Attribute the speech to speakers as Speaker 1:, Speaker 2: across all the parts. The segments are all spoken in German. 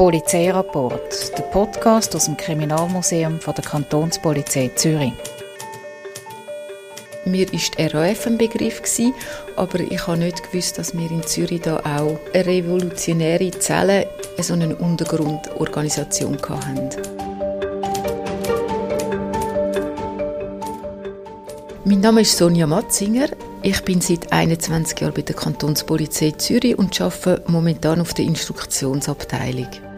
Speaker 1: Polizeirapport, der Podcast aus dem Kriminalmuseum der Kantonspolizei Zürich.
Speaker 2: Mir war die RAF ein Begriff, aber ich habe nicht gewusst, dass wir in Zürich da auch eine revolutionäre Zelle, so eine Untergrundorganisation hatten. Mein Name ist Sonja Matzinger. Ich bin seit 21 Jahren bei der Kantonspolizei Zürich und arbeite momentan auf der Instruktionsabteilung.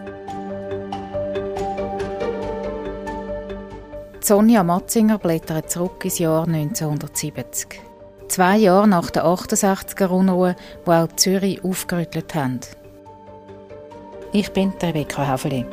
Speaker 1: Sonja Matzinger blättert zurück ins Jahr 1970. Zwei Jahre nach der 68er Unruhe, die auch Zürich aufgerüttelt haben. Ich bin Rebecca Haveli.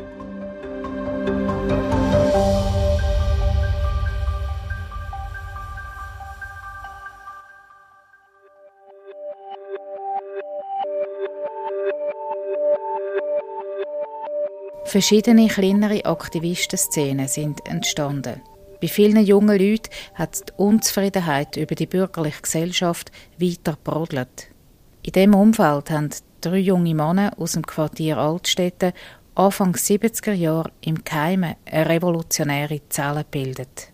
Speaker 1: Verschiedene kleinere Aktivistenszenen sind entstanden. Bei vielen jungen Leuten hat die Unzufriedenheit über die bürgerliche Gesellschaft weiter brodelt. In diesem Umfeld haben drei junge Männer aus dem Quartier Altstädte Anfang 70er Jahre im Keime eine revolutionäre Zelle gebildet.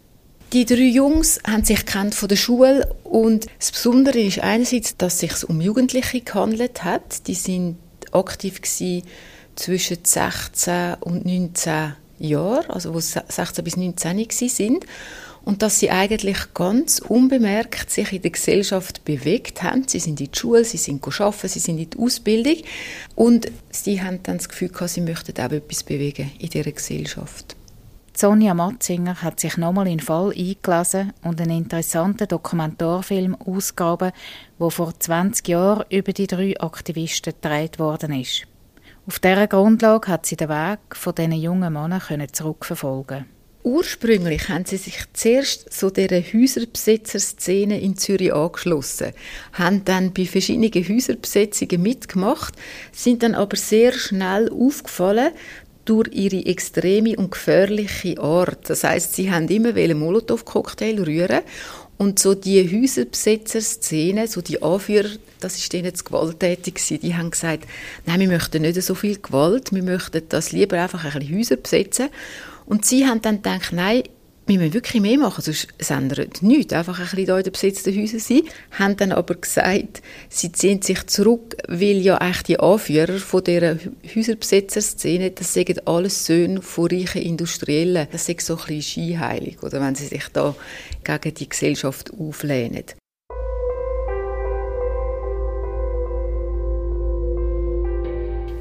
Speaker 2: Die drei Jungs haben sich kennt von der Schule und das Besondere ist einerseits, dass es sich um Jugendliche gehandelt hat. Die sind aktiv gewesen zwischen 16 und 19 Jahren, also wo 16 bis 19 sind und dass sie eigentlich ganz unbemerkt sich in der Gesellschaft bewegt haben. Sie sind in die Schule, sie sind arbeiten, sie sind in die Ausbildung und sie haben dann das Gefühl gehabt, sie möchten auch etwas bewegen in dieser Gesellschaft.
Speaker 1: Sonja Matzinger hat sich nochmal in den Fall eingelesen und einen interessanten Dokumentarfilm ausgegraben, der vor 20 Jahren über die drei Aktivisten gedreht worden ist. Auf dieser Grundlage hat sie den Weg von diesen jungen Männern zurückverfolgen
Speaker 2: Ursprünglich haben sie sich zuerst so dieser Häuserbesetzer-Szene in Zürich angeschlossen, haben dann bei verschiedenen Häuserbesetzungen mitgemacht, sind dann aber sehr schnell aufgefallen durch ihre extreme und gefährliche Art. Das heißt, sie haben immer Molotow-Cocktail rühren und so die Häuserbesetzer-Szene, so die Anführer, das ist denen zu gewalttätig gewesen. Die haben gesagt, nein, wir möchten nicht so viel Gewalt, wir möchten das lieber einfach ein bisschen Häuser besetzen. Und sie haben dann gedacht, nein, wir müssen wirklich mehr machen, sonst ändert nichts. Einfach ein bisschen hier in den besetzten Häusern sein. Haben dann aber gesagt, sie ziehen sich zurück, weil ja eigentlich die Anführer von dieser Häuserbesetzer-Szene, das sind alles Söhne von reichen Industriellen. Das ist so ein bisschen scheinheilig, oder wenn sie sich da gegen die Gesellschaft auflehnen.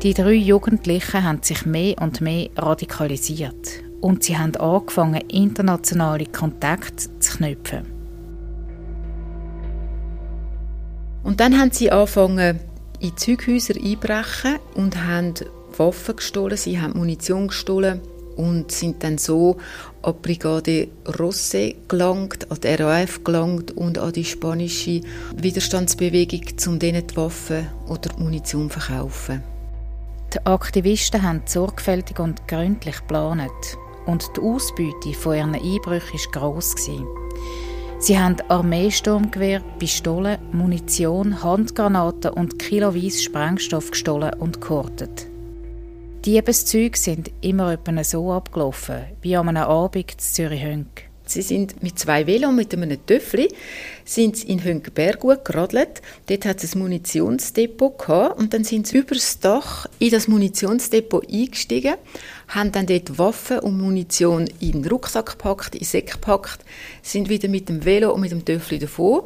Speaker 1: Die drei Jugendlichen haben sich mehr und mehr radikalisiert und sie haben angefangen, internationale Kontakte zu knüpfen.
Speaker 2: Und dann haben sie angefangen, in Zeughäuser einbrechen und haben Waffen gestohlen, sie haben Munition gestohlen und sind dann so an die Brigade Rosse gelangt, an die RAF gelangt und an die spanische Widerstandsbewegung, um denen die Waffen oder die Munition zu verkaufen.
Speaker 1: Die Aktivisten haben sorgfältig und gründlich geplant und die Ausbeute von ihren Einbrüchen war gross. Sie haben Armeesturmgewehr, Pistolen, Munition, Handgranaten und kiloweise Sprengstoff gestohlen und gehortet. Diebeszüge sind immer so abgelaufen, wie an einem Abend in Zürich-Hönk.
Speaker 2: Sie sind mit zwei Velo mit einem Töffli sind in Hönkenberg geradelt. Dort hat es ein Munitionsdepot gehabt und dann sind sie über das Dach in das Munitionsdepot eingestiegen, haben dann dort Waffen und Munition in den Rucksack gepackt, in den Säck gepackt, sind wieder mit dem Velo und mit dem Töffli davon,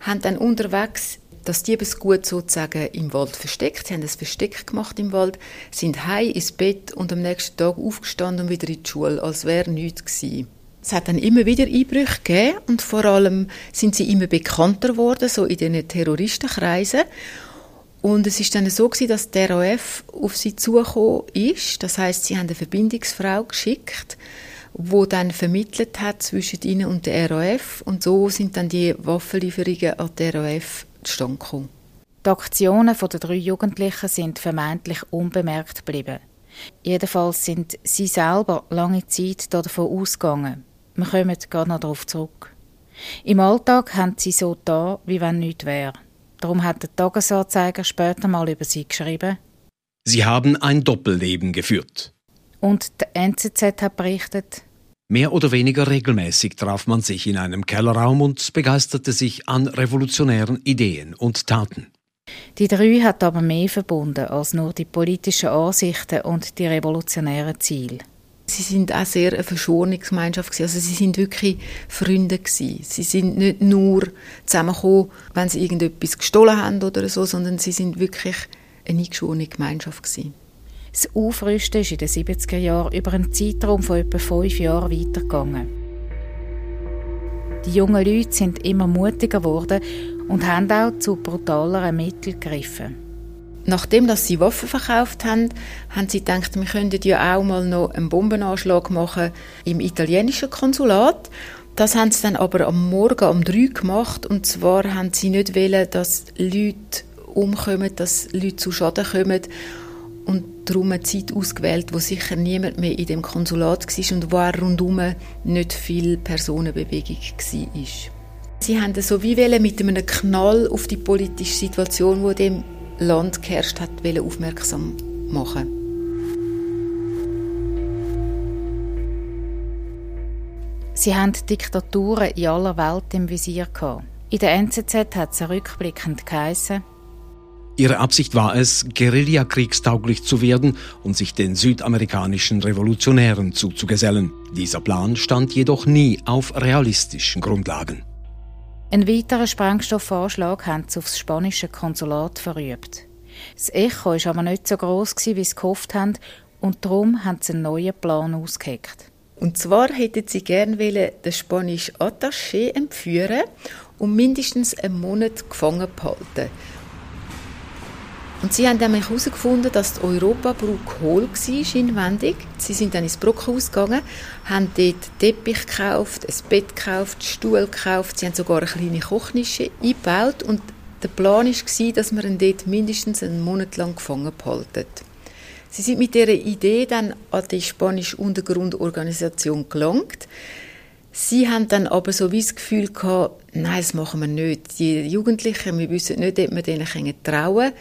Speaker 2: haben dann unterwegs das Diebesgut sozusagen im Wald versteckt. Sie haben ein Versteck gemacht im Wald, sind heim ins Bett und am nächsten Tag aufgestanden und wieder in die Schule, als wäre nichts gewesen. Es hat dann immer wieder Einbrüche gegeben und vor allem sind sie immer bekannter geworden, so in den Terroristenkreisen. Und es ist dann so gewesen, dass der RAF auf sie zugekommen ist. Das heißt, sie haben eine Verbindungsfrau geschickt, wo dann vermittelt hat zwischen ihnen und der RAF. Und so sind dann die Waffenlieferungen an der RAF zustande gekommen.
Speaker 1: Die Aktionen der drei Jugendlichen sind vermeintlich unbemerkt geblieben. Jedenfalls sind sie selber lange Zeit davon ausgegangen. Wir kommen gerade noch darauf zurück. Im Alltag haben sie so da, wie wenn nichts wäre. Darum hat der Tagesanzeiger später mal über sie geschrieben.
Speaker 3: Sie haben ein Doppelleben geführt.
Speaker 1: Und der NZZ hat berichtet,
Speaker 3: Mehr oder weniger regelmäßig traf man sich in einem Kellerraum und begeisterte sich an revolutionären Ideen und Taten.
Speaker 1: Die drei hat aber mehr verbunden als nur die politischen Ansichten und die revolutionären Ziele.
Speaker 2: Sie sind auch sehr eine Verschonungsgemeinschaft Also sie sind wirklich Freunde gewesen. Sie sind nicht nur zusammengekommen, wenn sie irgendetwas gestohlen haben oder so, sondern sie sind wirklich eine eingeschworene Gemeinschaft gewesen.
Speaker 1: Das Aufrüsten ist in den 70er Jahren über einen Zeitraum von etwa fünf Jahren weitergegangen. Die jungen Leute sind immer mutiger geworden und haben auch zu brutaleren Mitteln gegriffen.
Speaker 2: Nachdem dass sie Waffen verkauft haben, haben sie gedacht, wir könnten ja auch mal noch einen Bombenanschlag machen im italienischen Konsulat. Das haben sie dann aber am Morgen um drei gemacht und zwar haben sie nicht wollen, dass Leute umkommen, dass Leute zu Schaden kommen und darum eine Zeit ausgewählt, wo sicher niemand mehr in dem Konsulat war und wo auch rundum nicht viel Personenbewegung war. Sie haben so wie mit einem Knall auf die politische Situation, die dem Land geherrscht hat, aufmerksam machen.
Speaker 1: Sie haben Diktaturen in aller Welt im Visier gehabt. In der NZZ hat es rückblickend geheißen,
Speaker 3: Ihre Absicht war es, Guerillakriegstauglich zu werden und sich den südamerikanischen Revolutionären zuzugesellen. Dieser Plan stand jedoch nie auf realistischen Grundlagen.
Speaker 1: Ein weiterer Sprengstoffanschlag haben sie aufs spanische Konsulat verübt. Das Echo war aber nicht so groß wie sie gehofft haben und darum haben sie einen neuen Plan ausgeheckt.
Speaker 2: Und zwar hätten sie gerne den spanischen Attaché entführen und mindestens einen Monat gefangen behalten. Und sie haben nämlich herausgefunden, dass die Europabrücke hohl war inwendig. Sie sind dann ins Bruckhaus gegangen, haben dort Teppich gekauft, ein Bett gekauft, Stuhl gekauft. Sie haben sogar eine kleine Kochnische eingebaut. Und der Plan war, dass man ihn dort mindestens einen Monat lang gefangen behalten. Sie sind mit dieser Idee dann an die spanische Untergrundorganisation gelangt. Sie haben dann aber so wie das Gefühl gehabt, nein, das machen wir nicht. Die Jugendlichen, wir wissen nicht, ob wir denen trauen können.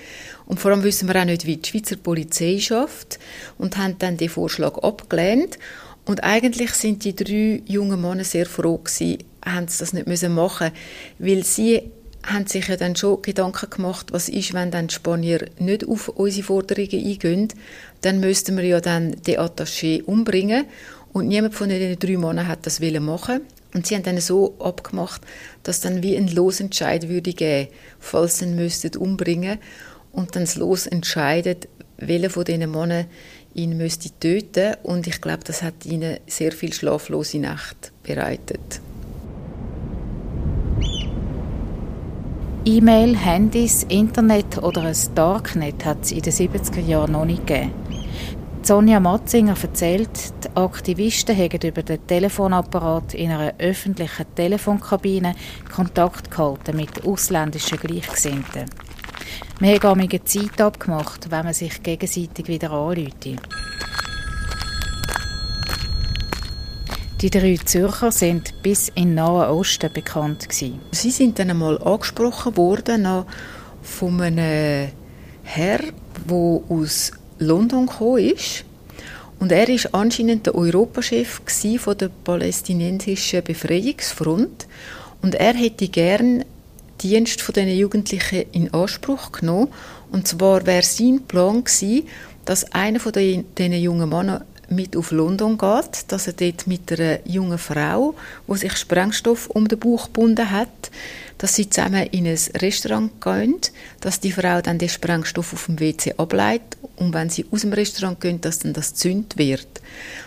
Speaker 2: Und vor allem wissen wir auch nicht, wie die Schweizer Polizei schafft. Und haben dann den Vorschlag abgelehnt. Und eigentlich sind die drei jungen Männer sehr froh gewesen, haben sie das nicht müssen machen, weil sie haben sich ja dann schon Gedanken gemacht, was ist, wenn dann die Spanier nicht auf unsere Forderungen eingehen, dann müssten wir ja dann den Attaché umbringen und niemand von den drei Männern hat das wollen machen. Und sie haben dann so abgemacht, dass dann wie ein Losentscheid würde geben, falls sie ihn müssten umbringen und dann das Los entscheidet, welcher von diesen Männern ihn müsste töten. Und ich glaube, das hat ihnen sehr viel schlaflose Nacht bereitet.
Speaker 1: E-Mail, Handys, Internet oder ein Darknet hat es in den 70er Jahren noch nicht gegeben. Sonja Matzinger erzählt, die Aktivisten haben über den Telefonapparat in einer öffentlichen Telefonkabine Kontakt gehalten mit ausländischen Gleichgesinnten. Wir haben eine Zeit abgemacht, wenn man sich gegenseitig wieder anruft. Die drei Zürcher sind bis in den Nahen Osten bekannt gewesen.
Speaker 2: Sie sind dann einmal angesprochen worden von einem Herr, der aus London ist. Und er ist anscheinend der Europachef der palästinensischen Befreiungsfront. Und er hätte gern Dienst von diesen Jugendlichen in Anspruch genommen. Und zwar wäre sein Plan gewesen, dass einer von diesen jungen Männern mit auf London geht, dass er dort mit einer jungen Frau, die sich Sprengstoff um den Bauch gebunden hat, dass sie zusammen in ein Restaurant gehen, dass die Frau dann den Sprengstoff auf dem WC ableitet und wenn sie aus dem Restaurant gehen, dass dann das zünd wird.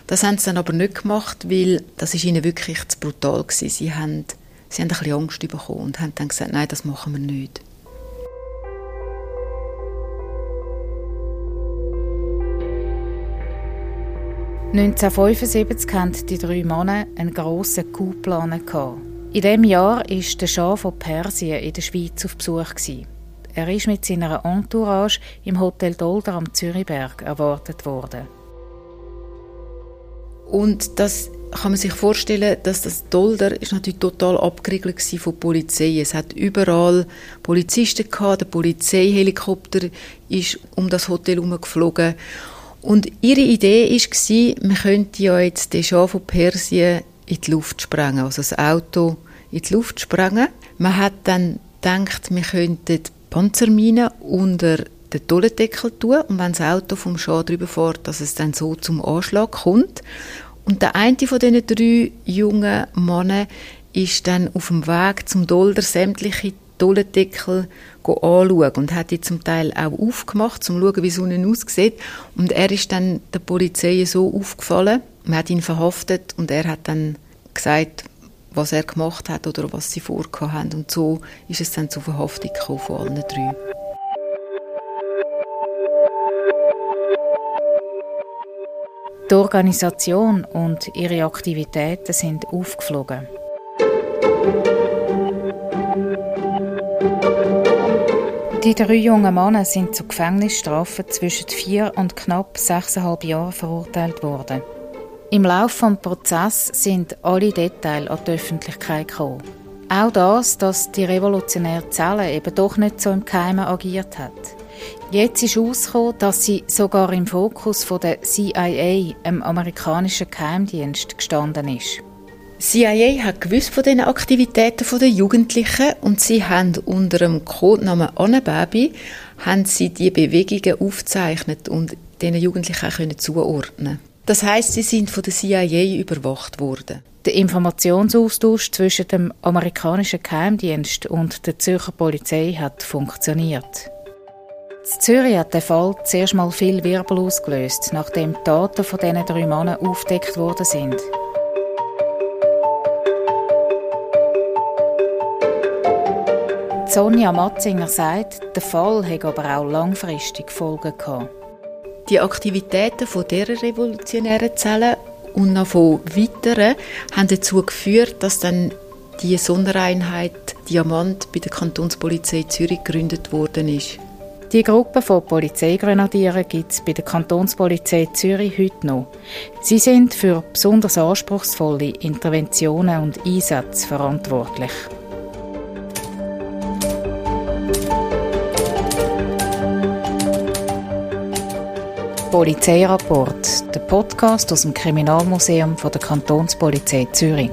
Speaker 2: Das haben sie dann aber nicht gemacht, weil das ist ihnen wirklich zu brutal war. Sie haben, sie haben ein bisschen Angst bekommen und haben dann gesagt, nein, das machen wir nicht.
Speaker 1: 1975 hatten die drei Männer einen grossen geplant. In diesem Jahr war der Schah von Persien in der Schweiz auf Besuch. Er ist mit seiner Entourage im Hotel Dolder am Zürichberg erwartet worden.
Speaker 2: Und das kann man sich vorstellen, dass das Dolder ist natürlich total abgeriegelt von der Polizei. Es hat überall Polizisten gehabt, der Polizeihelikopter ist um das Hotel herumgeflogen. Und ihre Idee war, man könnte ja jetzt den Schah von Persien in die Luft sprengen, also das Auto in die Luft sprengen. Man hat dann gedacht, wir könnten Panzerminen unter den Tollendeckel tun und wenn das Auto vom Schah drüber fährt, dass es dann so zum Anschlag kommt. Und der eine von diesen drei jungen Männern ist dann auf dem Weg zum Dolder sämtliche Tollendeckel anschauen und hat die zum Teil auch aufgemacht, um zu schauen, wie es unten aussieht. Und er ist dann der Polizei so aufgefallen, man hat ihn verhaftet und er hat dann gesagt, was er gemacht hat oder was sie vorgehabt haben. Und so ist es dann zur Verhaftung gekommen von allen drei.
Speaker 1: Die Organisation und ihre Aktivitäten sind aufgeflogen. Die drei jungen Männer sind zu Gefängnisstrafen zwischen vier und knapp sechseinhalb Jahren verurteilt worden. Im Laufe des Prozesses sind alle Details an die Öffentlichkeit gekommen. Auch das, dass die revolutionäre Zelle eben doch nicht so im Geheimen agiert hat. Jetzt ist herausgekommen, dass sie sogar im Fokus von der CIA, dem amerikanischen Geheimdienst, gestanden ist.
Speaker 2: CIA hat gewusst von den Aktivitäten der Jugendlichen und sie haben unter dem Codenamen Annebaby haben sie die Bewegungen aufgezeichnet und den Jugendlichen auch zuordnen. Das heißt, sie sind von der CIA überwacht worden.
Speaker 1: Der Informationsaustausch zwischen dem amerikanischen Geheimdienst und der Zürcher Polizei hat funktioniert. In Zürich hat der Fall zuerst mal viel Wirbel ausgelöst, nachdem die Daten von diesen drei Männern aufgedeckt worden sind. Sonja Matzinger sagt, der Fall hat aber auch langfristig Folgen gehabt.
Speaker 2: Die Aktivitäten von dieser revolutionären Zelle und noch von weiteren haben dazu geführt, dass dann die Sondereinheit Diamant bei der Kantonspolizei Zürich gegründet worden ist.
Speaker 1: Die Gruppe von Polizeigrenadieren gibt es bei der Kantonspolizei Zürich heute noch. Sie sind für besonders anspruchsvolle Interventionen und Einsätze verantwortlich. Polizeirapport, der Podcast aus dem Kriminalmuseum von der Kantonspolizei Zürich.